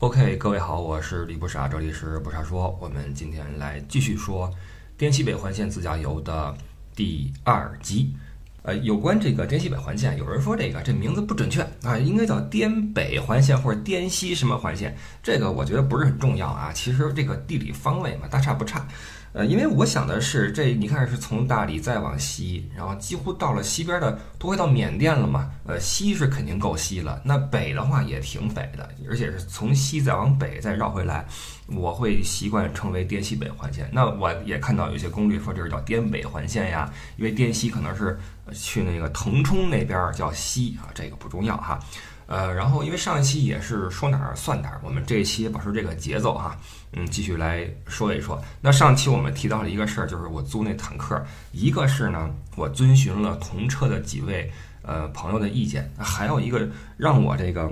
OK，各位好，我是李不傻，这里是不傻说。我们今天来继续说滇西北环线自驾游的第二集。呃，有关这个滇西北环线，有人说这个这名字不准确啊，应该叫滇北环线或者滇西什么环线。这个我觉得不是很重要啊。其实这个地理方位嘛，大差不差。呃，因为我想的是，这你看是从大理再往西，然后几乎到了西边的，都快到缅甸了嘛。呃，西是肯定够西了，那北的话也挺北的，而且是从西再往北再绕回来，我会习惯称为滇西北环线。那我也看到有些攻略说这是叫滇北环线呀，因为滇西可能是去那个腾冲那边叫西啊，这个不重要哈。呃，然后因为上一期也是说哪儿算哪儿，我们这一期保持这个节奏哈，嗯，继续来说一说。那上期我们提到了一个事儿，就是我租那坦克，一个是呢，我遵循了同车的几位呃朋友的意见，还有一个让我这个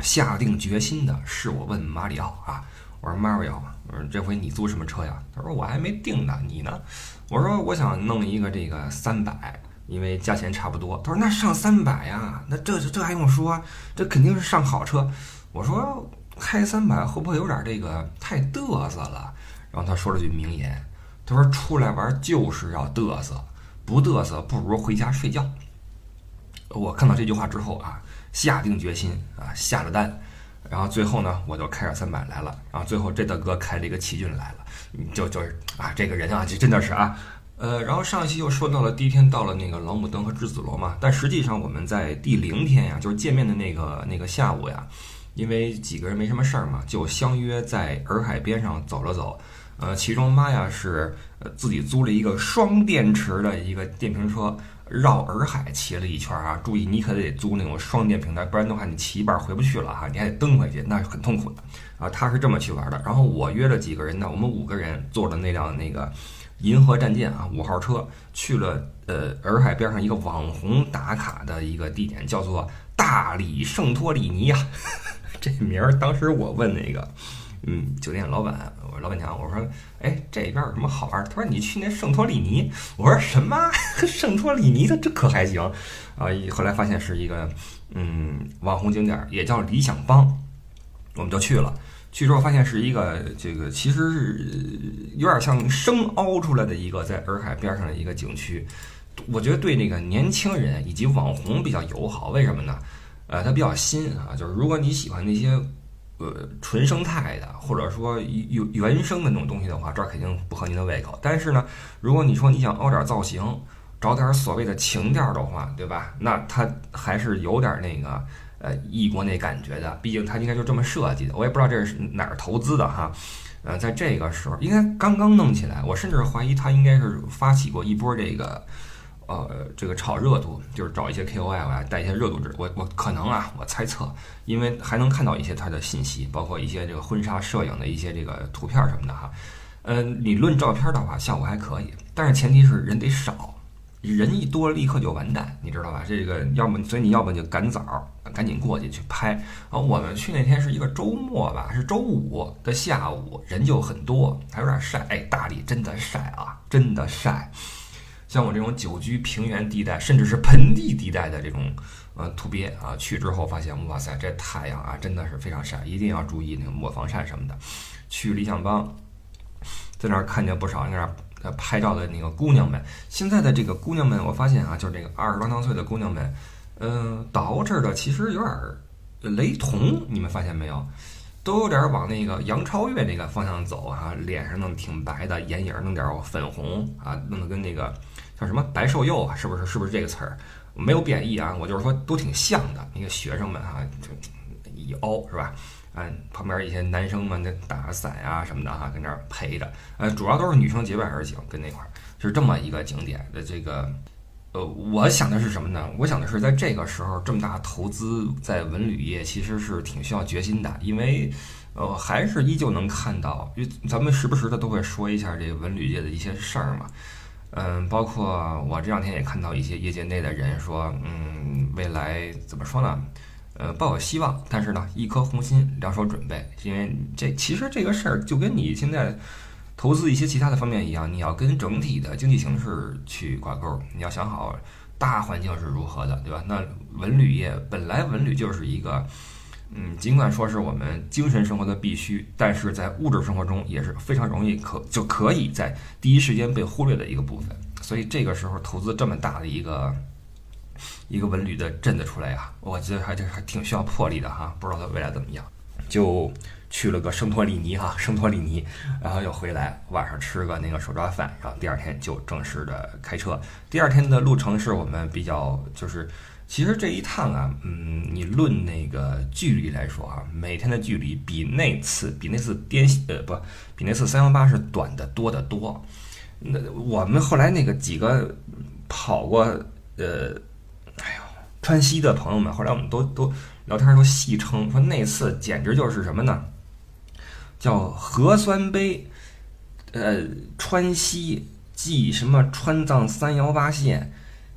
下定决心的是，我问马里奥啊，我说马里奥，我说这回你租什么车呀？他说我还没定呢，你呢？我说我想弄一个这个三百。因为价钱差不多，他说那上三百呀，那这这还用说？这肯定是上好车。我说开三百会不会有点这个太嘚瑟了？然后他说了句名言，他说出来玩就是要嘚瑟，不嘚瑟不如回家睡觉。我看到这句话之后啊，下定决心啊下了单，然后最后呢我就开着三百来了，然后最后这大哥开了一个奇骏来了，就就是啊这个人啊这真的是啊。呃，然后上一期又说到了第一天到了那个老母灯和栀子楼嘛，但实际上我们在第零天呀，就是见面的那个那个下午呀，因为几个人没什么事儿嘛，就相约在洱海边上走了走。呃，其中妈呀是呃自己租了一个双电池的一个电瓶车，绕洱海骑了一圈啊。注意，你可得租那种双电瓶的，不然的话你骑一半回不去了哈，你还得蹬回去，那是很痛苦的啊。他是这么去玩的，然后我约了几个人呢，我们五个人坐的那辆那个。银河战舰啊，五号车去了呃洱海边上一个网红打卡的一个地点，叫做大理圣托里尼呀。这名儿当时我问那个嗯酒店老板，我说老板娘，我说哎这边有什么好玩？他说你去那圣托里尼。我说什么 圣托里尼的这可还行啊？后来发现是一个嗯网红景点，也叫理想邦，我们就去了。去之后发现是一个这个，其实是有点像生凹出来的一个在洱海边上的一个景区。我觉得对那个年轻人以及网红比较友好。为什么呢？呃，它比较新啊，就是如果你喜欢那些呃纯生态的，或者说有原生的那种东西的话，这儿肯定不合您的胃口。但是呢，如果你说你想凹点造型，找点所谓的情调的话，对吧？那它还是有点那个。呃，异国那感觉的，毕竟它应该就这么设计的，我也不知道这是哪儿投资的哈。呃，在这个时候，应该刚刚弄起来，我甚至怀疑它应该是发起过一波这个，呃，这个炒热度，就是找一些 KOL 啊，带一些热度值。我我可能啊，我猜测，因为还能看到一些它的信息，包括一些这个婚纱摄影的一些这个图片什么的哈。呃，理论照片的话，效果还可以，但是前提是人得少。人一多，立刻就完蛋，你知道吧？这个要么，所以你要不就赶早，赶紧过去去拍。啊，我们去那天是一个周末吧，是周五的下午，人就很多，还有点晒。哎，大理真的晒啊，真的晒。像我这种久居平原地带，甚至是盆地地带的这种呃土鳖啊，去之后发现，哇塞，这太阳啊，真的是非常晒，一定要注意那个抹防晒什么的。去理想邦，在那儿看见不少那。呃，拍照的那个姑娘们，现在的这个姑娘们，我发现啊，就是这个二十多当岁的姑娘们，嗯，捯饬的其实有点雷同，你们发现没有？都有点往那个杨超越那个方向走哈，脸上弄挺白的，眼影弄点粉红啊，弄得跟那个叫什么白瘦幼啊，是不是？是不是这个词儿？没有贬义啊，我就是说都挺像的。那个学生们哈，就一凹是吧？嗯，旁边一些男生们那打伞呀什么的哈，跟那儿陪着。呃，主要都是女生结伴而行，跟那块儿是这么一个景点的。这个，呃，我想的是什么呢？我想的是，在这个时候这么大投资在文旅业，其实是挺需要决心的，因为，呃，还是依旧能看到，因为咱们时不时的都会说一下这个文旅界的一些事儿嘛。嗯，包括我这两天也看到一些业界内的人说，嗯，未来怎么说呢？呃，抱有希望，但是呢，一颗红心，两手准备，因为这其实这个事儿就跟你现在投资一些其他的方面一样，你要跟整体的经济形势去挂钩，你要想好大环境是如何的，对吧？那文旅业本来文旅就是一个嗯，尽管说是我们精神生活的必须，但是在物质生活中也是非常容易可就可以在第一时间被忽略的一个部分。所以这个时候投资这么大的一个一个文旅的镇子出来呀，我觉得还这还挺需要魄力的哈。不知道它未来怎么样，就去了个圣托里尼哈，圣托里尼，然后又回来，晚上吃个那个手抓饭，然后第二天就正式的开车。第二天的路程是我们比较就是。其实这一趟啊，嗯，你论那个距离来说啊，每天的距离比那次比那次滇呃不比那次三幺八是短的多得多。那我们后来那个几个跑过呃，哎呦川西的朋友们，后来我们都都聊天都戏称说那次简直就是什么呢？叫核酸杯，呃，川西继什么川藏三幺八线。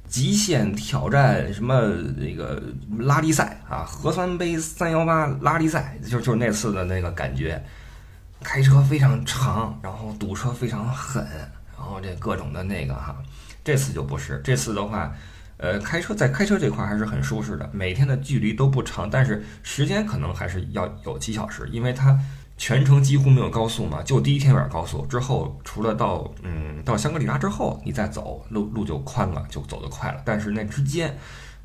极限挑战什么那个拉力赛啊，核酸杯三幺八拉力赛，就就是那次的那个感觉，开车非常长，然后堵车非常狠，然后这各种的那个哈，这次就不是，这次的话，呃，开车在开车这块还是很舒适的，每天的距离都不长，但是时间可能还是要有几小时，因为它。全程几乎没有高速嘛，就第一天有点高速，之后除了到嗯到香格里拉之后，你再走路路就宽了，就走得快了。但是那之间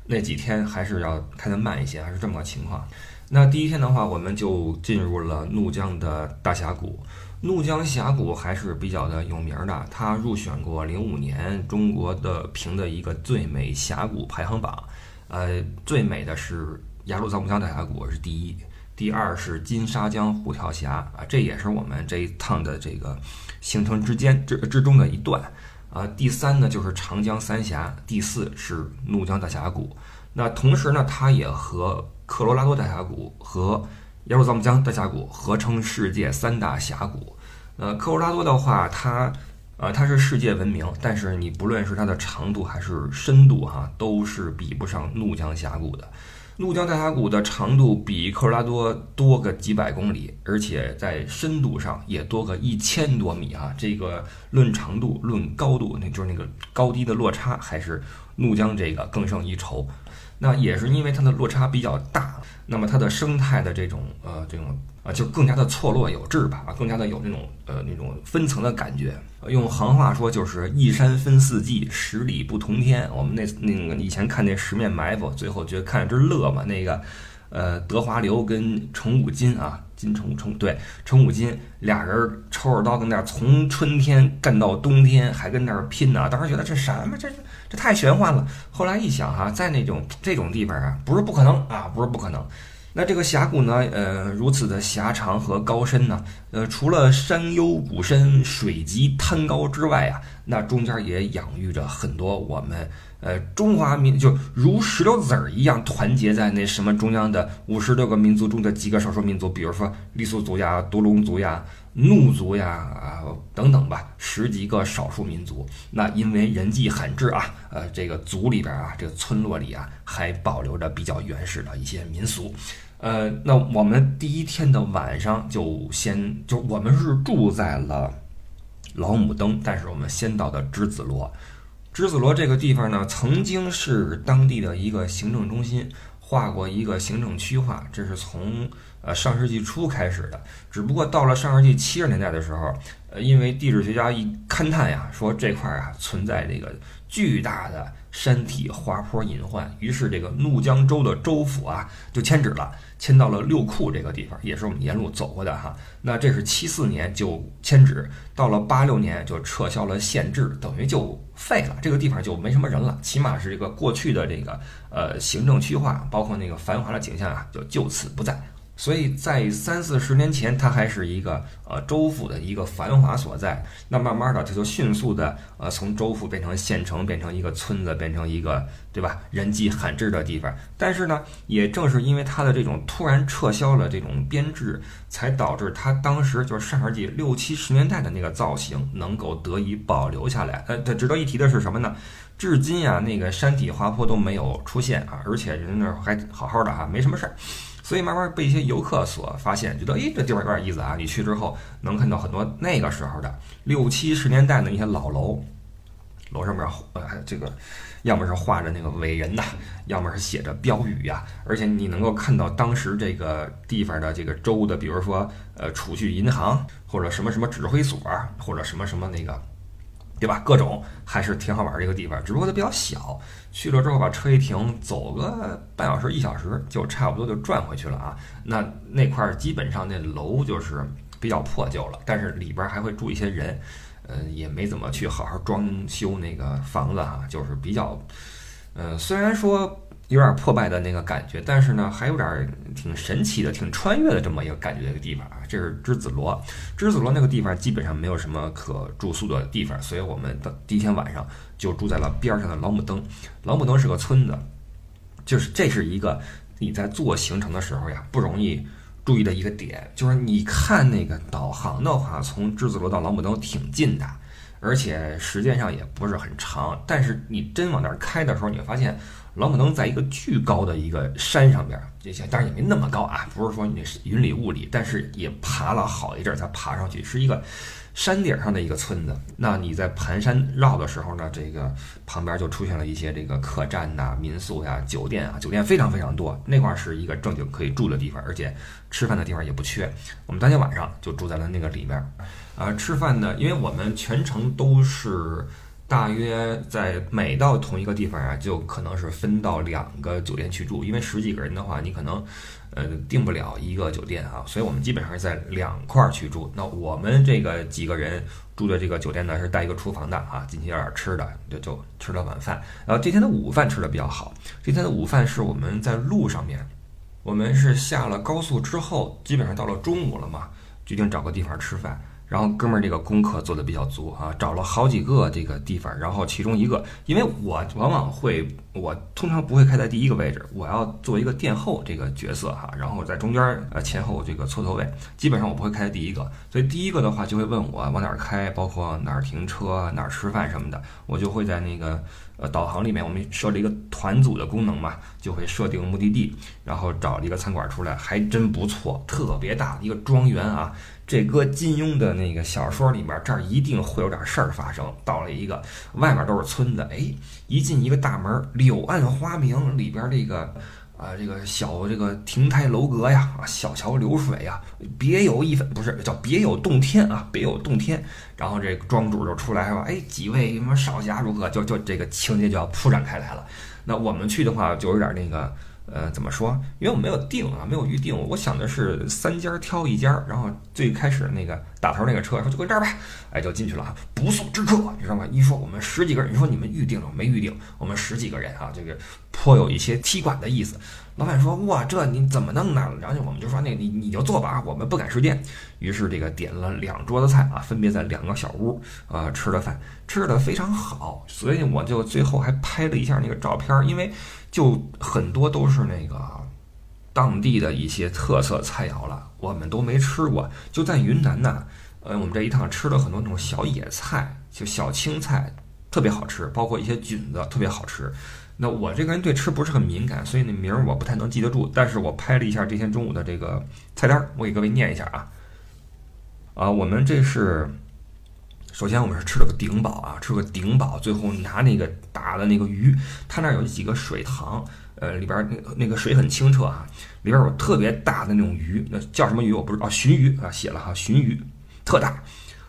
那几天还是要开得慢一些，还是这么个情况。那第一天的话，我们就进入了怒江的大峡谷。怒江峡谷还是比较的有名的，它入选过零五年中国的评的一个最美峡谷排行榜。呃，最美的是雅鲁藏布江大峡谷是第一。第二是金沙江虎跳峡啊，这也是我们这一趟的这个行程之间之之中的一段啊。第三呢就是长江三峡，第四是怒江大峡谷。那同时呢，它也和科罗拉多大峡谷和雅鲁藏布江大峡谷合称世界三大峡谷。呃，科罗拉多的话，它呃它是世界闻名，但是你不论是它的长度还是深度哈，都是比不上怒江峡谷的。怒江大峡谷的长度比科罗拉多多个几百公里，而且在深度上也多个一千多米啊！这个论长度、论高度，那就是那个高低的落差，还是怒江这个更胜一筹。那也是因为它的落差比较大，那么它的生态的这种呃这种啊就更加的错落有致吧，更加的有那种呃那种分层的感觉。用行话说就是一山分四季，十里不同天。我们那那个以前看那《十面埋伏》，最后觉得看着真乐嘛。那个呃德华流跟程武金啊，金程程对程武金俩人抽着刀跟那儿从春天干到冬天，还跟那儿拼呢。当时觉得这什么这是这太玄幻了。后来一想哈，在那种这种地方啊，不是不可能啊，不是不可能。那这个峡谷呢，呃，如此的狭长和高深呢，呃，除了山幽谷深、水急滩高之外啊，那中间也养育着很多我们呃中华民，就如石榴籽儿一样团结在那什么中央的五十六个民族中的几个少数民族，比如说傈僳族呀、独龙族呀、怒族呀啊等等吧，十几个少数民族。那因为人迹罕至啊，呃，这个族里边啊，这个村落里啊，还保留着比较原始的一些民俗。呃，那我们第一天的晚上就先就我们是住在了老母登，但是我们先到的栀子罗。栀子罗这个地方呢，曾经是当地的一个行政中心，划过一个行政区划，这是从呃上世纪初开始的。只不过到了上世纪七十年代的时候，呃，因为地质学家一勘探呀，说这块啊存在这个巨大的山体滑坡隐患，于是这个怒江州的州府啊就迁址了。迁到了六库这个地方，也是我们沿路走过的哈。那这是七四年就迁址，到了八六年就撤销了县制，等于就废了。这个地方就没什么人了，起码是这个过去的这个呃行政区划，包括那个繁华的景象啊，就就此不在。所以在三四十年前，它还是一个呃州府的一个繁华所在。那慢慢的，它就迅速的呃从州府变成县城，变成一个村子，变成一个对吧人迹罕至的地方。但是呢，也正是因为它的这种突然撤销了这种编制，才导致它当时就是上世纪六七十年代的那个造型能够得以保留下来。呃，它值得一提的是什么呢？至今呀，那个山体滑坡都没有出现啊，而且人那儿还好好的啊，没什么事儿。所以慢慢被一些游客所发现，觉得诶，这地方有点意思啊！你去之后能看到很多那个时候的六七十年代的一些老楼，楼上面呃这个要么是画着那个伟人呐，要么是写着标语呀，而且你能够看到当时这个地方的这个州的，比如说呃储蓄银行或者什么什么指挥所，或者什么什么那个。对吧？各种还是挺好玩儿一个地方，只不过它比较小。去了之后把车一停，走个半小时一小时就差不多就转回去了啊。那那块儿基本上那楼就是比较破旧了，但是里边还会住一些人，呃，也没怎么去好好装修那个房子啊，就是比较，呃，虽然说。有点破败的那个感觉，但是呢，还有点挺神奇的、挺穿越的这么一个感觉的一个地方啊。这是栀子罗，栀子罗那个地方基本上没有什么可住宿的地方，所以我们的第一天晚上就住在了边上的老母登。老母登是个村子，就是这是一个你在做行程的时候呀不容易注意的一个点，就是你看那个导航的话，从栀子罗到老母登挺近的，而且时间上也不是很长，但是你真往那儿开的时候，你会发现。老母登在一个巨高的一个山上边，这些当然也没那么高啊，不是说你云里雾里，但是也爬了好一阵才爬上去，是一个山顶上的一个村子。那你在盘山绕的时候呢，这个旁边就出现了一些这个客栈呐、民宿呀、酒店啊，酒店非常非常多。那块是一个正经可以住的地方，而且吃饭的地方也不缺。我们当天晚上就住在了那个里面，啊，吃饭呢，因为我们全程都是。大约在每到同一个地方啊，就可能是分到两个酒店去住，因为十几个人的话，你可能呃订不了一个酒店啊，所以我们基本上是在两块儿去住。那我们这个几个人住的这个酒店呢，是带一个厨房的啊，进去有点吃的，就就吃了晚饭。然后这天的午饭吃的比较好，这天的午饭是我们在路上面，我们是下了高速之后，基本上到了中午了嘛，决定找个地方吃饭。然后哥们儿这个功课做的比较足啊，找了好几个这个地方，然后其中一个，因为我往往会，我通常不会开在第一个位置，我要做一个殿后这个角色哈，然后在中间呃前后这个错头位，基本上我不会开在第一个，所以第一个的话就会问我往哪儿开，包括哪儿停车、哪儿吃饭什么的，我就会在那个呃导航里面，我们设置一个团组的功能嘛，就会设定目的地，然后找了一个餐馆出来，还真不错，特别大的一个庄园啊。这搁金庸的那个小说里面，这儿一定会有点事儿发生。到了一个外面都是村子，哎，一进一个大门，柳暗花明，里边这个啊，这个小这个亭台楼阁呀，小桥流水呀，别有一番，不是叫别有洞天啊，别有洞天。然后这个庄主就出来是吧？哎，几位什么少侠如何？就就这个情节就要铺展开来了。那我们去的话，就有点那个。呃，怎么说？因为我没有定啊，没有预定。我想的是三家挑一家，然后最开始那个打头那个车说就搁这儿吧，哎，就进去了。不速之客，你知道吗？一说我们十几个人，你说你们预定了。没预定？我们十几个人啊，这个颇有一些踢馆的意思。老板说哇，这你怎么弄呢？然后我们就说那你你就做吧，我们不赶时间。于是这个点了。两桌子菜啊，分别在两个小屋啊吃了。饭，吃的非常好。所以我就最后还拍了。一下那个照片，因为。就很多都是那个当地的一些特色菜肴了，我们都没吃过。就在云南呢，呃，我们这一趟吃了很多那种小野菜，就小青菜，特别好吃，包括一些菌子，特别好吃。那我这个人对吃不是很敏感，所以那名儿我不太能记得住。但是我拍了一下这天中午的这个菜单，我给各位念一下啊。啊，我们这是。首先，我们是吃了个顶饱啊，吃了个顶饱，最后拿那个大的那个鱼，它那有几个水塘，呃，里边那那个水很清澈啊，里边有特别大的那种鱼，那叫什么鱼我不知道，鲟鱼啊，写了哈，鲟鱼特大，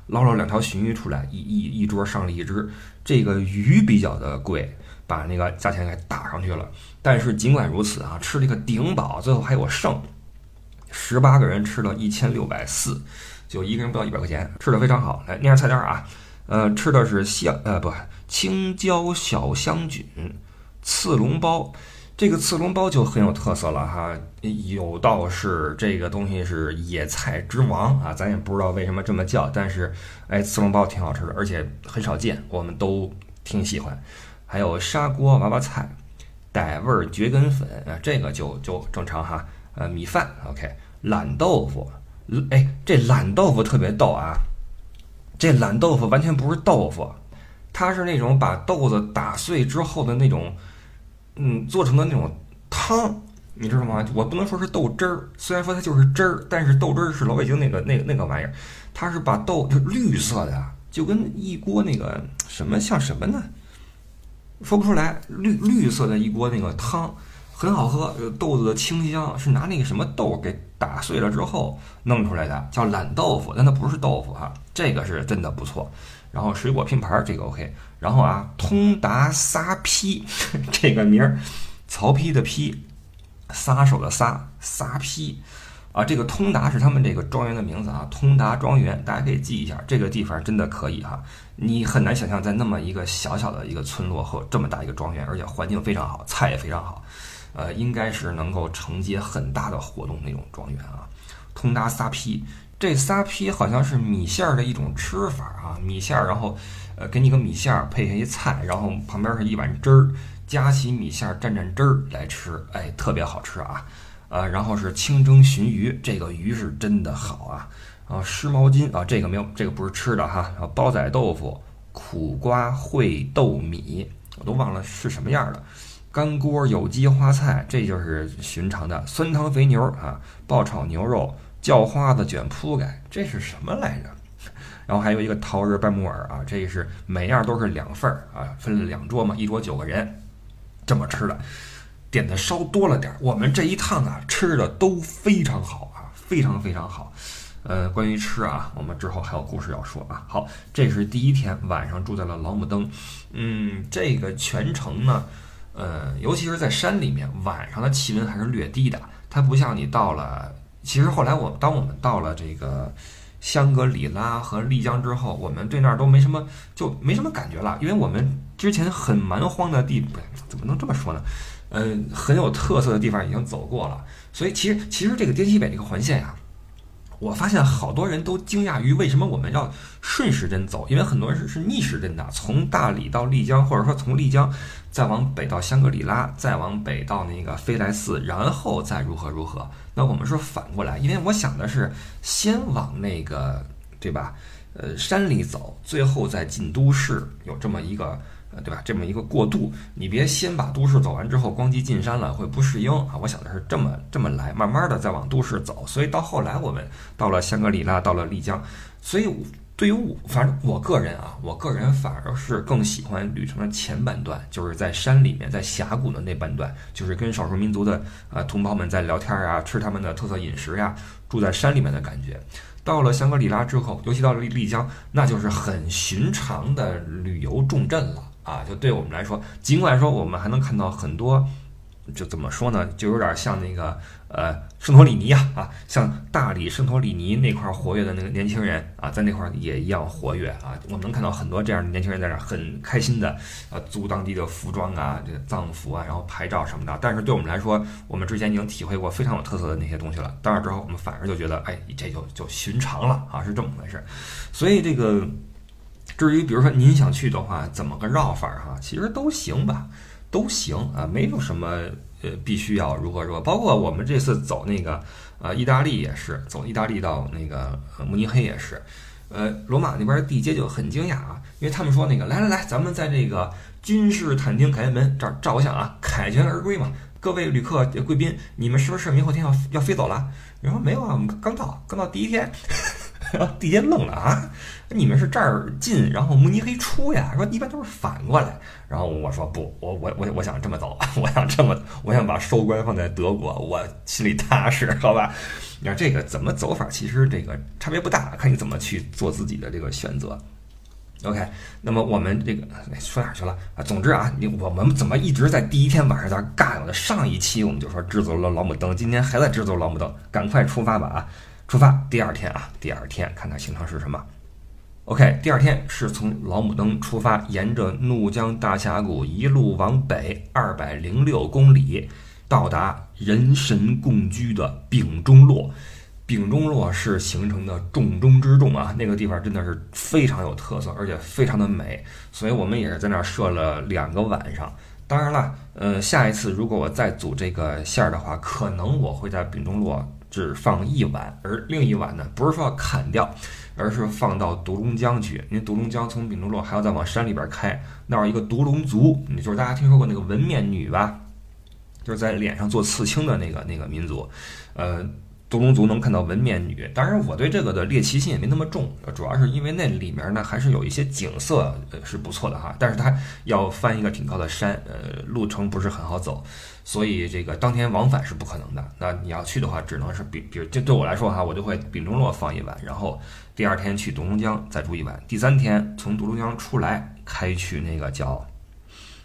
捞了两条鲟鱼出来，一一一桌上了一只，这个鱼比较的贵，把那个价钱给打上去了。但是尽管如此啊，吃了个顶饱，最后还有剩，十八个人吃了一千六百四。就一个人不到一百块钱，吃的非常好。来念下菜单啊，呃，吃的是香呃不青椒小香菌刺龙包，这个刺龙包就很有特色了哈。有道是这个东西是野菜之王啊，咱也不知道为什么这么叫，但是哎，刺龙包挺好吃的，而且很少见，我们都挺喜欢。还有砂锅娃娃菜，傣味蕨根粉啊，这个就就正常哈。呃，米饭 OK，懒豆腐。哎，这懒豆腐特别逗啊！这懒豆腐完全不是豆腐，它是那种把豆子打碎之后的那种，嗯，做成的那种汤，你知道吗？我不能说是豆汁儿，虽然说它就是汁儿，但是豆汁儿是老北京那个那个那个玩意儿，它是把豆就绿色的，就跟一锅那个什么像什么呢？说不出来，绿绿色的一锅那个汤，很好喝，豆子的清香，是拿那个什么豆给打碎了之后弄出来的，叫懒豆腐，但它不是豆腐哈，这个是真的不错。然后水果拼盘这个 OK，然后啊，通达撒批 这个名儿，曹丕的丕，撒手的撒，撒批。啊，这个通达是他们这个庄园的名字啊，通达庄园，大家可以记一下，这个地方真的可以哈。你很难想象在那么一个小小的一个村落和这么大一个庄园，而且环境非常好，菜也非常好，呃，应该是能够承接很大的活动那种庄园啊。通达撒批，这撒批好像是米线儿的一种吃法啊，米线儿，然后呃给你个米线儿配下一菜，然后旁边是一碗汁儿，夹起米线儿蘸蘸汁儿来吃，哎，特别好吃啊。啊，然后是清蒸鲟鱼，这个鱼是真的好啊。啊，湿毛巾啊，这个没有，这个不是吃的哈。然后煲仔豆腐、苦瓜烩豆米，我都忘了是什么样的。干锅有机花菜，这就是寻常的。酸汤肥牛啊，爆炒牛肉，叫花子卷铺盖，这是什么来着？然后还有一个桃仁拌木耳啊，这是每样都是两份儿啊，分了两桌嘛，一桌九个人，这么吃的。点的稍多了点儿，我们这一趟啊吃的都非常好啊，非常非常好。呃，关于吃啊，我们之后还有故事要说啊。好，这是第一天晚上住在了老姆登，嗯，这个全程呢，呃，尤其是在山里面，晚上的气温还是略低的。它不像你到了，其实后来我当我们到了这个香格里拉和丽江之后，我们对那儿都没什么，就没什么感觉了，因为我们之前很蛮荒的地，怎么能这么说呢？嗯，很有特色的地方已经走过了，所以其实其实这个滇西北这个环线呀，我发现好多人都惊讶于为什么我们要顺时针走，因为很多人是是逆时针的，从大理到丽江，或者说从丽江再往北到香格里拉，再往北到那个飞来寺，然后再如何如何。那我们说反过来，因为我想的是先往那个对吧，呃山里走，最后再进都市，有这么一个。对吧？这么一个过渡，你别先把都市走完之后，光机进山了会不适应啊！我想的是这么这么来，慢慢的再往都市走。所以到后来我们到了香格里拉，到了丽江。所以对于我，反正我个人啊，我个人反而是更喜欢旅程的前半段，就是在山里面，在峡谷的那半段，就是跟少数民族的啊同胞们在聊天啊，吃他们的特色饮食呀，住在山里面的感觉。到了香格里拉之后，尤其到了丽丽江，那就是很寻常的旅游重镇了。啊，就对我们来说，尽管说我们还能看到很多，就怎么说呢，就有点像那个呃圣托里尼呀，啊，像大理圣托里尼那块活跃的那个年轻人啊，在那块也一样活跃啊。我们能看到很多这样的年轻人在那很开心的啊，租当地的服装啊，这个藏服啊，然后拍照什么的。但是对我们来说，我们之前已经体会过非常有特色的那些东西了。到那之后，我们反而就觉得，哎，这就就寻常了啊，是这么回事。所以这个。至于比如说您想去的话，怎么个绕法儿哈？其实都行吧，都行啊，没有什么呃必须要如何如何。包括我们这次走那个呃意大利也是，走意大利到那个慕尼黑也是，呃罗马那边地接就很惊讶啊，因为他们说那个来来来，咱们在这个君士坦丁凯旋门这儿照个相啊，凯旋而归嘛。各位旅客贵宾，你们是不是明后天要要飞走了？你说没有啊，我们刚到，刚到第一天。然后地接愣了啊！你们是这儿进，然后慕尼黑出呀？说一般都是反过来。然后我说不，我我我我想这么走，我想这么，我想把收官放在德国，我心里踏实，好吧？你看这个怎么走法，其实这个差别不大，看你怎么去做自己的这个选择。OK，那么我们这个说哪去了啊？总之啊，你我们怎么一直在第一天晚上在干呢？上一期我们就说制作了老母灯，今天还在制作老母灯，赶快出发吧啊！出发第二天啊，第二天看看行程是什么。OK，第二天是从老母登出发，沿着怒江大峡谷一路往北二百零六公里，到达人神共居的丙中洛。丙中洛是行程的重中之重啊，那个地方真的是非常有特色，而且非常的美，所以我们也是在那儿设了两个晚上。当然了，呃，下一次如果我再组这个线儿的话，可能我会在丙中洛。只放一碗，而另一碗呢，不是说要砍掉，而是放到独龙江去。因为独龙江从丙中洛还要再往山里边开，那儿一个独龙族，就是大家听说过那个纹面女吧？就是在脸上做刺青的那个那个民族。呃，独龙族能看到纹面女，当然我对这个的猎奇心也没那么重，主要是因为那里面呢还是有一些景色呃是不错的哈，但是它要翻一个挺高的山，呃，路程不是很好走，所以这个当天往返是不可能的。那你要去的话，只能是比比如就对我来说哈，我就会丙中洛放一晚，然后第二天去独龙江再住一晚，第三天从独龙江出来开去那个叫。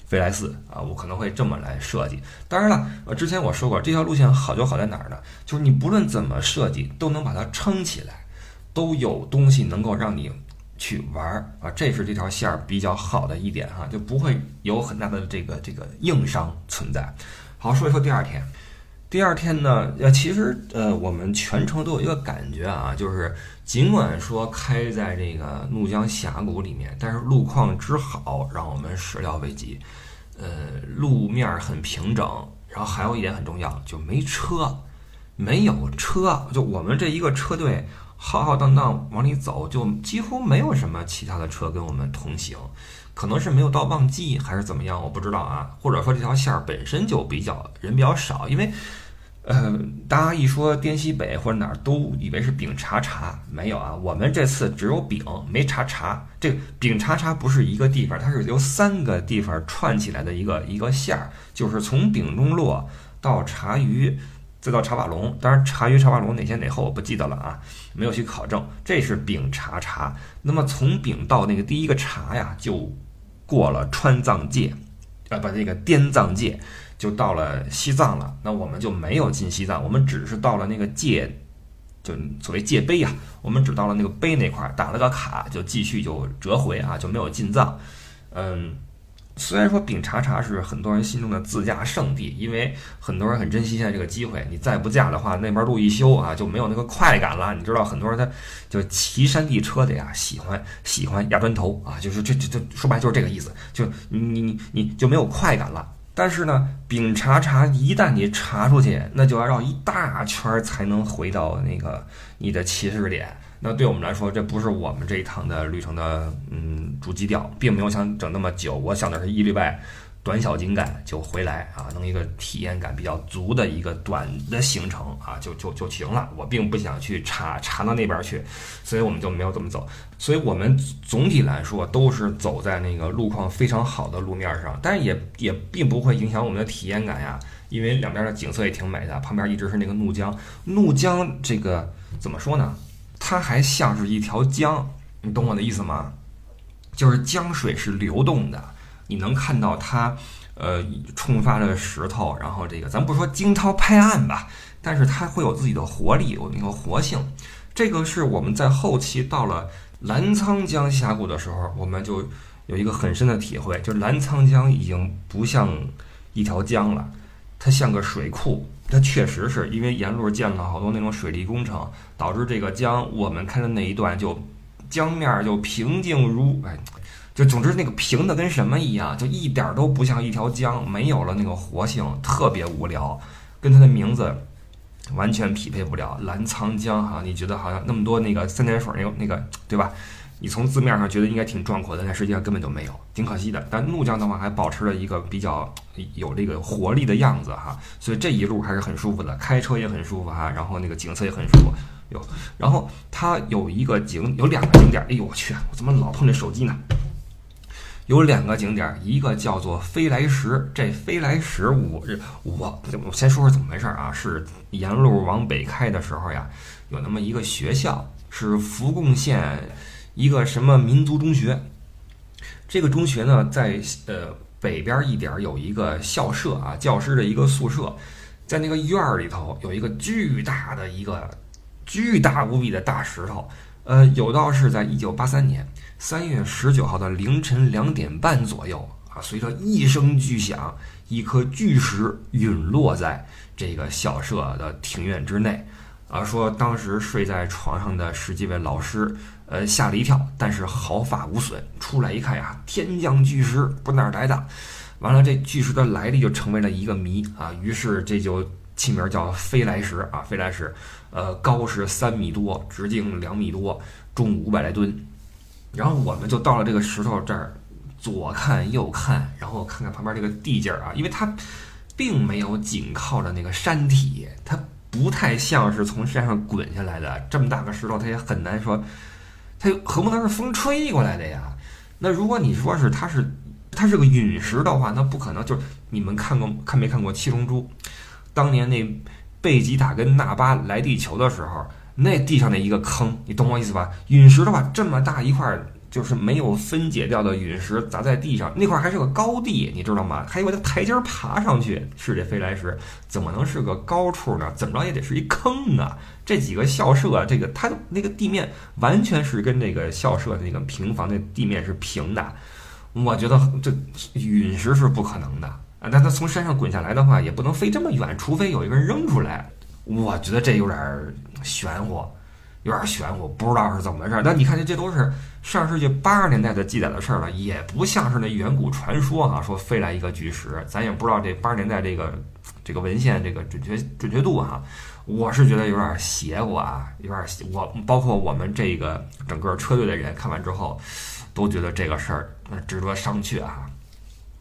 飞来寺啊，我可能会这么来设计。当然了，呃，之前我说过，这条路线好就好在哪儿呢？就是你不论怎么设计，都能把它撑起来，都有东西能够让你去玩儿啊。这是这条线儿比较好的一点哈，就不会有很大的这个这个硬伤存在。好，说一说第二天。第二天呢，呃，其实呃，我们全程都有一个感觉啊，就是尽管说开在这个怒江峡谷里面，但是路况之好，让我们始料未及。呃，路面很平整，然后还有一点很重要，就没车，没有车，就我们这一个车队浩浩荡荡往里走，就几乎没有什么其他的车跟我们同行。可能是没有到旺季还是怎么样，我不知道啊。或者说这条线儿本身就比较人比较少，因为，呃，大家一说滇西北或者哪儿都以为是丙察察，没有啊。我们这次只有丙没察察。这个丙察察不是一个地方，它是由三个地方串起来的一个一个线儿，就是从丙中洛到察隅，再到察瓦龙。当然察隅、察瓦龙哪先哪后我不记得了啊，没有去考证。这是丙察察。那么从丙到那个第一个察呀，就。过了川藏界，啊，不，那个滇藏界就到了西藏了。那我们就没有进西藏，我们只是到了那个界，就所谓界碑呀，我们只到了那个碑那块儿打了个卡，就继续就折回啊，就没有进藏。嗯。虽然说丙察察是很多人心中的自驾圣地，因为很多人很珍惜现在这个机会。你再不驾的话，那边路一修啊，就没有那个快感了。你知道，很多人他就骑山地车的呀，喜欢喜欢压砖头啊，就是这这这说白就是这个意思，就你你你就没有快感了。但是呢，丙察察一旦你查出去，那就要绕一大圈才能回到那个你的起始点。那对我们来说，这不是我们这一趟的旅程的嗯主基调，并没有想整那么久。我想的是一礼拜短小精干就回来啊，弄一个体验感比较足的一个短的行程啊，就就就行了。我并不想去查查到那边去，所以我们就没有这么走。所以我们总体来说都是走在那个路况非常好的路面上，但是也也并不会影响我们的体验感呀，因为两边的景色也挺美的，旁边一直是那个怒江。怒江这个怎么说呢？它还像是一条江，你懂我的意思吗？就是江水是流动的，你能看到它，呃，冲发的石头，然后这个咱不说惊涛拍岸吧，但是它会有自己的活力，有那个活性。这个是我们在后期到了澜沧江峡谷的时候，我们就有一个很深的体会，就是澜沧江已经不像一条江了，它像个水库。它确实是因为沿路建了好多那种水利工程，导致这个江我们看的那一段就江面就平静如哎，就总之那个平的跟什么一样，就一点都不像一条江，没有了那个活性，特别无聊，跟它的名字完全匹配不了。澜沧江哈，你觉得好像那么多那个三点水那个那个对吧？你从字面上觉得应该挺壮阔的，但实际上根本就没有，挺可惜的。但怒江的话还保持了一个比较有这个活力的样子哈，所以这一路还是很舒服的，开车也很舒服哈，然后那个景色也很舒服。有，然后它有一个景，有两个景点。哎呦我去，我怎么老碰这手机呢？有两个景点，一个叫做飞来石。这飞来石，我我我先说说怎么回事啊？是沿路往北开的时候呀，有那么一个学校，是福贡县。一个什么民族中学？这个中学呢，在呃北边一点有一个校舍啊，教师的一个宿舍，在那个院儿里头有一个巨大的一个巨大无比的大石头。呃，有道是在一九八三年三月十九号的凌晨两点半左右啊，随着一声巨响，一颗巨石陨落在这个校舍的庭院之内。啊，说当时睡在床上的十几位老师。呃，吓了一跳，但是毫发无损。出来一看呀，天降巨石，不哪儿来的？完了，这巨石的来历就成为了一个谜啊。于是这就起名叫飞来石啊，飞来石。呃，高是三米多，直径两米多，重五百来吨。然后我们就到了这个石头这儿，左看右看，然后看看旁边这个地界儿啊，因为它并没有紧靠着那个山体，它不太像是从山上滚下来的。这么大个石头，它也很难说，它又何不能是风吹过来的呀。那如果你说是它是它是个陨石的话，那不可能。就是你们看过看没看过《七龙珠》？当年那贝吉塔跟纳巴来地球的时候，那地上的一个坑，你懂我意思吧？陨石的话，这么大一块。就是没有分解掉的陨石砸在地上，那块还是个高地，你知道吗？还有个台阶爬上去，是这飞来石，怎么能是个高处呢？怎么着也得是一坑啊！这几个校舍，这个它那个地面完全是跟那个校舍那个平房的地面是平的，我觉得这陨石是不可能的啊！但它从山上滚下来的话，也不能飞这么远，除非有一个人扔出来，我觉得这有点玄乎。有点玄乎，不知道是怎么回事。但你看，这这都是上世纪八十年代的记载的事儿了，也不像是那远古传说哈，说飞来一个巨石，咱也不知道这八十年代这个这个文献这个准确准确度哈。我是觉得有点邪乎啊，有点邪。我包括我们这个整个车队的人看完之后，都觉得这个事儿那值得商榷哈。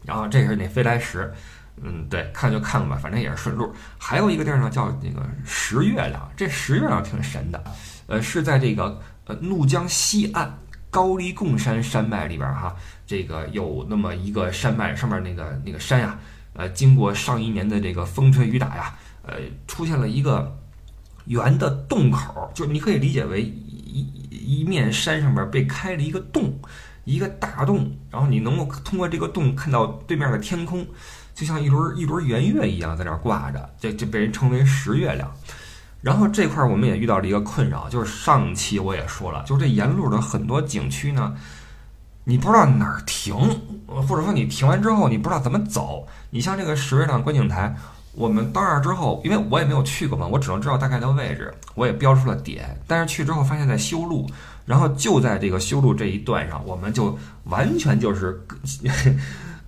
然后这是那飞来石，嗯，对，看就看吧，反正也是顺路。还有一个地儿呢，叫那个石月亮，这石月亮挺神的。呃，是在这个呃怒江西岸高黎贡山山脉里边哈，这个有那么一个山脉上面那个那个山呀，呃，经过上一年的这个风吹雨打呀，呃，出现了一个圆的洞口，就你可以理解为一一面山上面被开了一个洞，一个大洞，然后你能够通过这个洞看到对面的天空，就像一轮一轮圆月一样在那儿挂着，这这被人称为石月亮。然后这块儿我们也遇到了一个困扰，就是上期我也说了，就是这沿路的很多景区呢，你不知道哪儿停，或者说你停完之后你不知道怎么走。你像这个石月亮观景台，我们到那儿之后，因为我也没有去过嘛，我只能知道大概的位置，我也标出了点。但是去之后发现在修路，然后就在这个修路这一段上，我们就完全就是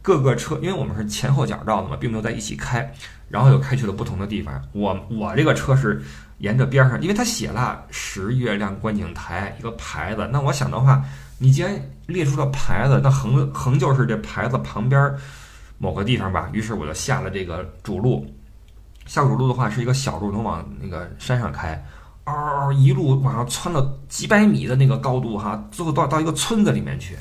各 个车，因为我们是前后脚道的嘛，并没有在一起开。然后又开去了不同的地方。我我这个车是沿着边上，因为他写了“石月亮观景台”一个牌子。那我想的话，你既然列出了牌子，那横横就是这牌子旁边某个地方吧。于是我就下了这个主路。下主路的话是一个小路，能往那个山上开，嗷，一路往上窜到几百米的那个高度哈，最后到到一个村子里面去。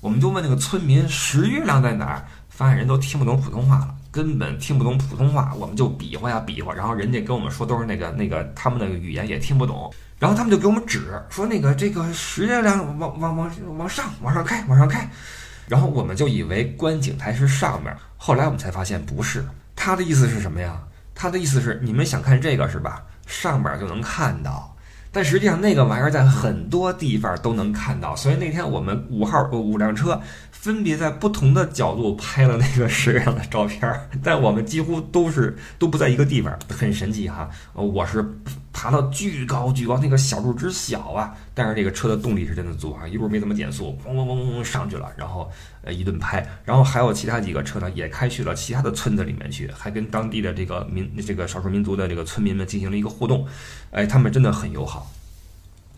我们就问那个村民：“石月亮在哪儿？”发现人都听不懂普通话了。根本听不懂普通话，我们就比划呀比划，然后人家跟我们说都是那个那个他们的语言也听不懂，然后他们就给我们指说那个这个石月亮往往往往上往上开往上开，然后我们就以为观景台是上面，后来我们才发现不是，他的意思是什么呀？他的意思是你们想看这个是吧？上边就能看到。但实际上，那个玩意儿在很多地方都能看到，所以那天我们五号五辆车分别在不同的角度拍了那个石像的照片，但我们几乎都是都不在一个地方，很神奇哈。我是。爬到巨高巨高，那个小路之小啊，但是这个车的动力是真的足啊，一路没怎么减速，嗡嗡嗡嗡上去了，然后呃一顿拍，然后还有其他几个车呢，也开去了其他的村子里面去，还跟当地的这个民这个少数民族的这个村民们进行了一个互动，哎，他们真的很友好。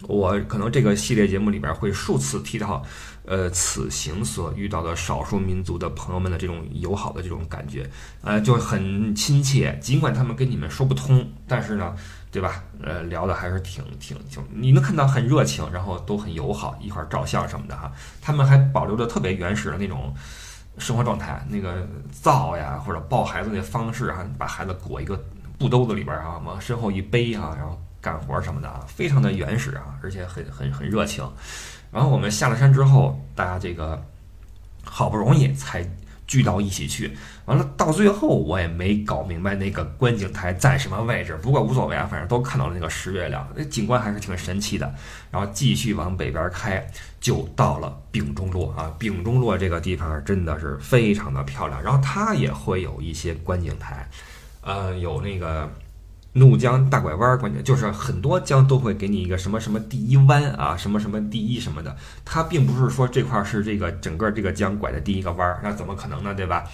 我可能这个系列节目里边会数次提到，呃，此行所遇到的少数民族的朋友们的这种友好的这种感觉，呃，就很亲切。尽管他们跟你们说不通，但是呢，对吧？呃，聊的还是挺挺挺，你能看到很热情，然后都很友好，一块儿照相什么的哈。他们还保留着特别原始的那种生活状态，那个造呀或者抱孩子的方式哈，把孩子裹一个布兜子里边儿啊，往身后一背哈，然后。干活什么的啊，非常的原始啊，而且很很很热情。然后我们下了山之后，大家这个好不容易才聚到一起去。完了，到最后我也没搞明白那个观景台在什么位置，不过无所谓啊，反正都看到了那个石月亮，那景观还是挺神奇的。然后继续往北边开，就到了丙中洛啊。丙中洛这个地方真的是非常的漂亮，然后它也会有一些观景台，呃，有那个。怒江大拐弯，关键就是很多江都会给你一个什么什么第一弯啊，什么什么第一什么的，它并不是说这块是这个整个这个江拐的第一个弯，那怎么可能呢？对吧？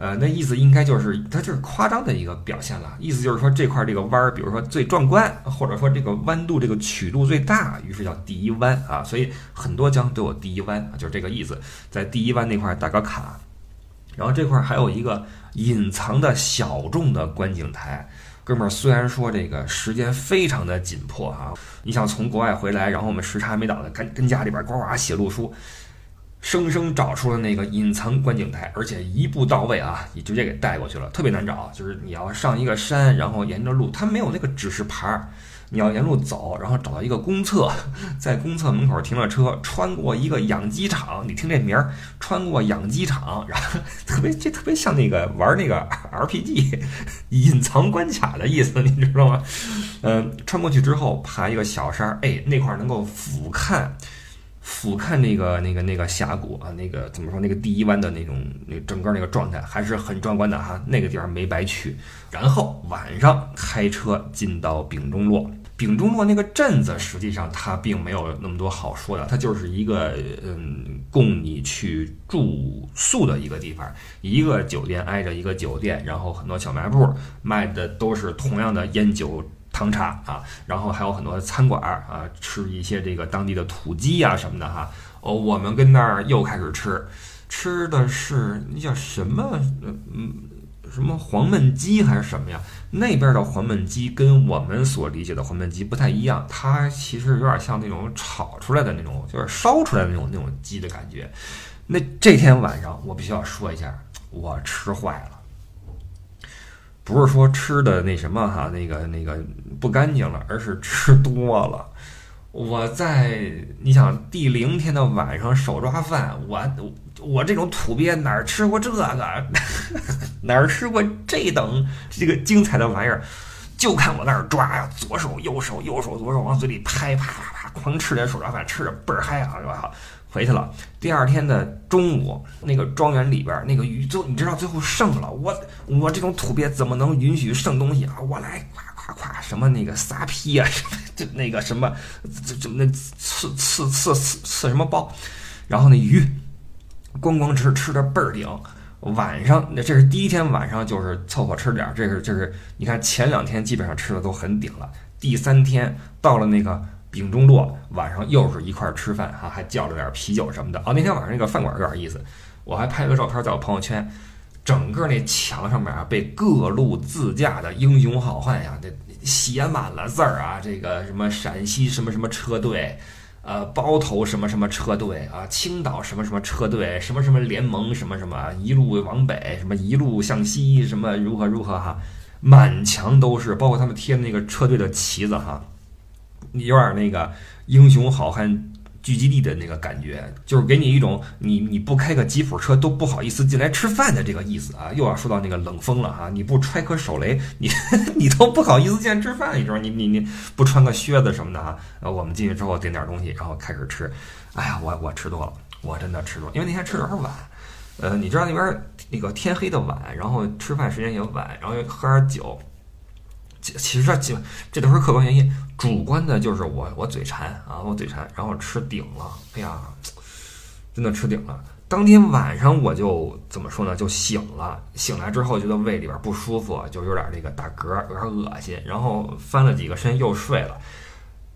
呃，那意思应该就是它就是夸张的一个表现了，意思就是说这块这个弯儿，比如说最壮观，或者说这个弯度这个曲度最大，于是叫第一弯啊。所以很多江都有第一弯啊，就是这个意思，在第一弯那块打个卡。然后这块还有一个隐藏的小众的观景台。哥们儿虽然说这个时间非常的紧迫啊，你想从国外回来，然后我们时差还没倒的，跟跟家里边呱呱写路书，生生找出了那个隐藏观景台，而且一步到位啊，你直接给带过去了，特别难找。就是你要上一个山，然后沿着路，它没有那个指示牌儿。你要沿路走，然后找到一个公厕，在公厕门口停了车，穿过一个养鸡场。你听这名儿，穿过养鸡场，然后 特别这特别像那个玩那个 RPG 隐藏关卡的意思，你知道吗？嗯，穿过去之后爬一个小山，哎，那块儿能够俯瞰俯瞰那个那个那个峡谷啊，那个怎么说那个第一湾的那种那整个那个状态还是很壮观的哈。那个地方没白去。然后晚上开车进到丙中洛。丙中洛那个镇子，实际上它并没有那么多好说的，它就是一个嗯，供你去住宿的一个地方，一个酒店挨着一个酒店，然后很多小卖部卖的都是同样的烟酒糖茶啊，然后还有很多餐馆儿啊，吃一些这个当地的土鸡呀什么的哈。哦，我们跟那儿又开始吃，吃的是那叫什么？嗯。什么黄焖鸡还是什么呀？那边的黄焖鸡跟我们所理解的黄焖鸡不太一样，它其实有点像那种炒出来的那种，就是烧出来的那种那种鸡的感觉。那这天晚上我必须要说一下，我吃坏了，不是说吃的那什么哈，那个那个不干净了，而是吃多了。我在你想第零天的晚上手抓饭，我我这种土鳖哪儿吃过这个，哪儿吃过这等这个精彩的玩意儿？就看我那儿抓呀，左手右手右手左手往嘴里拍，啪啪啪狂吃点手抓饭，吃着倍儿嗨啊！我回去了。第二天的中午，那个庄园里边那个鱼，就你知道最后剩了。我我这种土鳖怎么能允许剩东西啊？我来。夸夸什么那个撒批啊，什么这那个什么，这这那刺刺刺刺刺什么包，然后那鱼，咣咣吃吃的倍儿顶。晚上那这是第一天晚上就是凑合吃点儿，这是这是你看前两天基本上吃的都很顶了。第三天到了那个丙中洛，晚上又是一块儿吃饭哈，还叫了点啤酒什么的。哦，那天晚上那个饭馆有点意思，我还拍了个照片在我朋友圈。整个那墙上面啊，被各路自驾的英雄好汉呀，这写满了字儿啊。这个什么陕西什么什么车队，呃，包头什么什么车队啊，青岛什么什么车队，什么什么联盟什么什么，一路往北，什么一路向西，什么如何如何哈，满墙都是，包括他们贴的那个车队的旗子哈，有点那个英雄好汉。聚集地的那个感觉，就是给你一种你你不开个吉普车都不好意思进来吃饭的这个意思啊！又要说到那个冷风了哈，你不揣颗手雷，你 你都不好意思进来吃饭，你知道你你你不穿个靴子什么的哈。呃，我们进去之后点点东西，然后开始吃。哎呀，我我吃多了，我真的吃多，因为那天吃有点晚。呃，你知道那边那个天黑的晚，然后吃饭时间也晚，然后又喝点酒。其实这这这都是客观原因，主观的就是我我嘴馋啊，我嘴馋，然后吃顶了，哎呀，真的吃顶了。当天晚上我就怎么说呢，就醒了，醒来之后觉得胃里边不舒服，就有点这个打嗝，有点恶心，然后翻了几个身又睡了。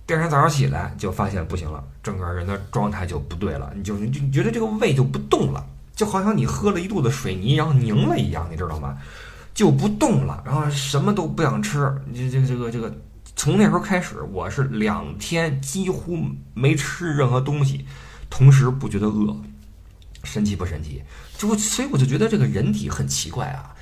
第二天早上起来就发现不行了，整个人的状态就不对了，你就你就觉得这个胃就不动了，就好像你喝了一肚子水泥然后凝了一样，你知道吗？就不动了，然后什么都不想吃。这这个这个这个，从那时候开始，我是两天几乎没吃任何东西，同时不觉得饿，神奇不神奇？就所以我就觉得这个人体很奇怪啊。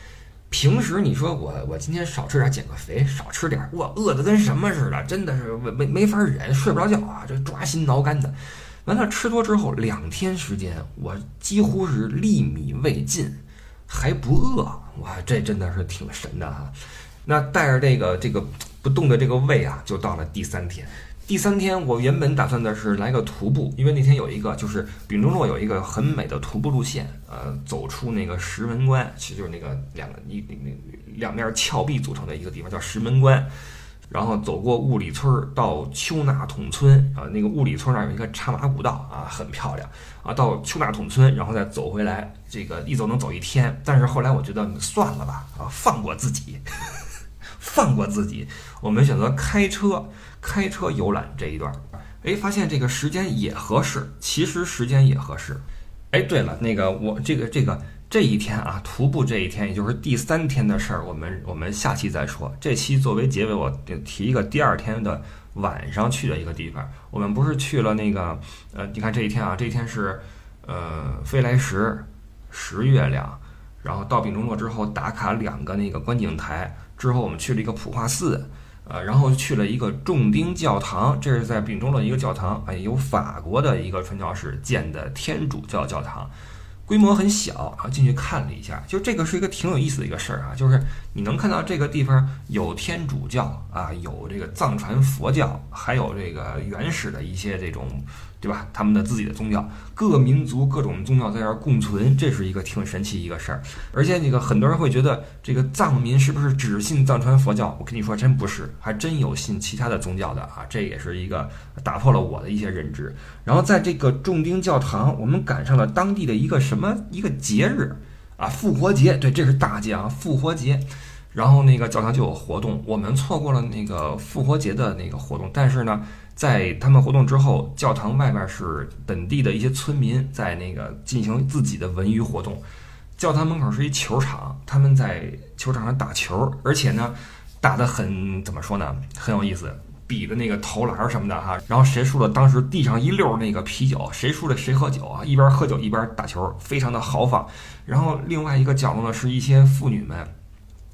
平时你说我我今天少吃点减个肥，少吃点，我饿得跟什么似的，真的是没没没法忍，睡不着觉啊，这抓心挠肝的。完了吃多之后，两天时间我几乎是粒米未进。还不饿，哇，这真的是挺神的哈。那带着这个这个不动的这个胃啊，就到了第三天。第三天我原本打算的是来个徒步，因为那天有一个就是丙中洛有一个很美的徒步路线，呃，走出那个石门关，其实就是那个两个一那两面峭壁组成的一个地方，叫石门关。然后走过雾里村到丘纳统村啊，那个雾里村那儿有一个茶马古道啊，很漂亮啊。到丘纳统村，然后再走回来，这个一走能走一天。但是后来我觉得算了吧，啊，放过自己，放过自己。我们选择开车，开车游览这一段，哎，发现这个时间也合适，其实时间也合适。哎，对了，那个我这个这个这一天啊，徒步这一天，也就是第三天的事儿，我们我们下期再说。这期作为结尾，我提一个第二天的晚上去的一个地方。我们不是去了那个呃，你看这一天啊，这一天是呃飞来石、石月亮，然后到丙中洛之后打卡两个那个观景台，之后我们去了一个普化寺，呃，然后去了一个重丁教堂，这是在丙中洛一个教堂，哎，由法国的一个传教士建的天主教教堂。规模很小，然后进去看了一下，就这个是一个挺有意思的一个事儿啊，就是你能看到这个地方有天主教啊，有这个藏传佛教，还有这个原始的一些这种。对吧？他们的自己的宗教，各民族各种宗教在这儿共存，这是一个挺神奇一个事儿。而且这个很多人会觉得，这个藏民是不是只信藏传佛教？我跟你说，真不是，还真有信其他的宗教的啊！这也是一个打破了我的一些认知。然后在这个重丁教堂，我们赶上了当地的一个什么一个节日啊？复活节，对，这是大节啊，复活节。然后那个教堂就有活动，我们错过了那个复活节的那个活动，但是呢。在他们活动之后，教堂外边是本地的一些村民在那个进行自己的文娱活动。教堂门口是一球场，他们在球场上打球，而且呢，打得很怎么说呢，很有意思，比的那个投篮什么的哈。然后谁输了，当时地上一溜那个啤酒，谁输了谁喝酒啊，一边喝酒一边打球，非常的豪放。然后另外一个角落呢，是一些妇女们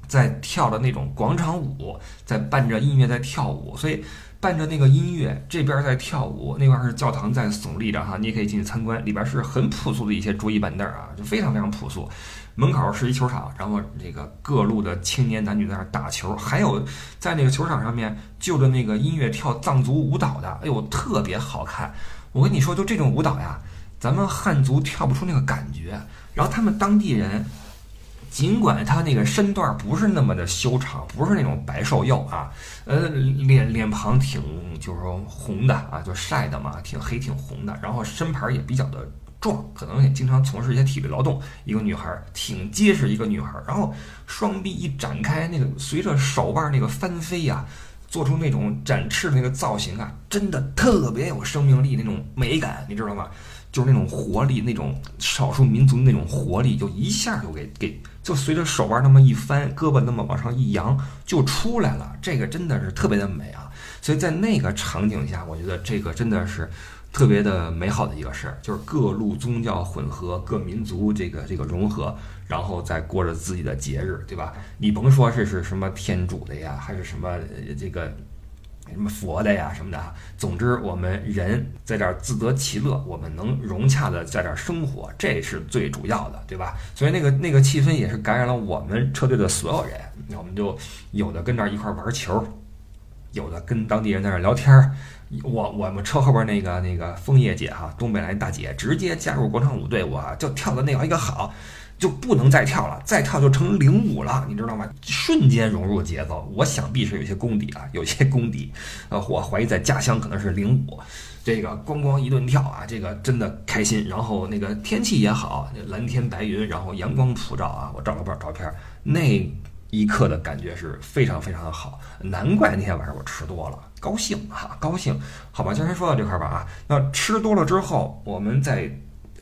在跳的那种广场舞，在伴着音乐在跳舞，所以。伴着那个音乐，这边在跳舞，那块是教堂在耸立着哈，你也可以进去参观。里边是很朴素的一些桌椅板凳啊，就非常非常朴素。门口是一球场，然后这个各路的青年男女在那打球，还有在那个球场上面就着那个音乐跳藏族舞蹈的，哎呦，特别好看。我跟你说，就这种舞蹈呀，咱们汉族跳不出那个感觉。然后他们当地人。尽管他那个身段不是那么的修长，不是那种白瘦幼啊，呃，脸脸庞挺就是说红的啊，就晒的嘛，挺黑挺红的，然后身盘也比较的壮，可能也经常从事一些体力劳动。一个女孩挺结实，一个女孩，然后双臂一展开，那个随着手腕那个翻飞呀，做出那种展翅那个造型啊，真的特别有生命力，那种美感，你知道吗？就是那种活力，那种少数民族的那种活力，就一下就给给。就随着手腕那么一翻，胳膊那么往上一扬，就出来了。这个真的是特别的美啊！所以在那个场景下，我觉得这个真的是特别的美好的一个事儿，就是各路宗教混合，各民族这个这个融合，然后再过着自己的节日，对吧？你甭说这是什么天主的呀，还是什么这个。什么佛的呀，什么的哈。总之，我们人在这儿自得其乐，我们能融洽的在这儿生活，这是最主要的，对吧？所以那个那个气氛也是感染了我们车队的所有人。我们就有的跟这儿一块玩球，有的跟当地人在那儿聊天。我我们车后边那个那个枫叶姐哈，东北来大姐，直接加入广场舞队伍啊，就跳的那样一个好。就不能再跳了，再跳就成领舞了，你知道吗？瞬间融入节奏，我想必是有些功底啊，有些功底。呃，我怀疑在家乡可能是领舞，这个咣咣一顿跳啊，这个真的开心。然后那个天气也好，蓝天白云，然后阳光普照啊，我照了不少照片，那一刻的感觉是非常非常的好。难怪那天晚上我吃多了，高兴哈，高兴。好吧，今天说到这块吧啊，那吃多了之后，我们再。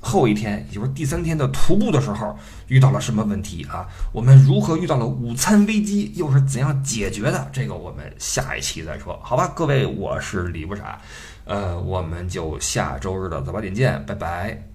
后一天，也就是第三天的徒步的时候，遇到了什么问题啊？我们如何遇到了午餐危机，又是怎样解决的？这个我们下一期再说，好吧？各位，我是李不傻，呃，我们就下周日的早八点见，拜拜。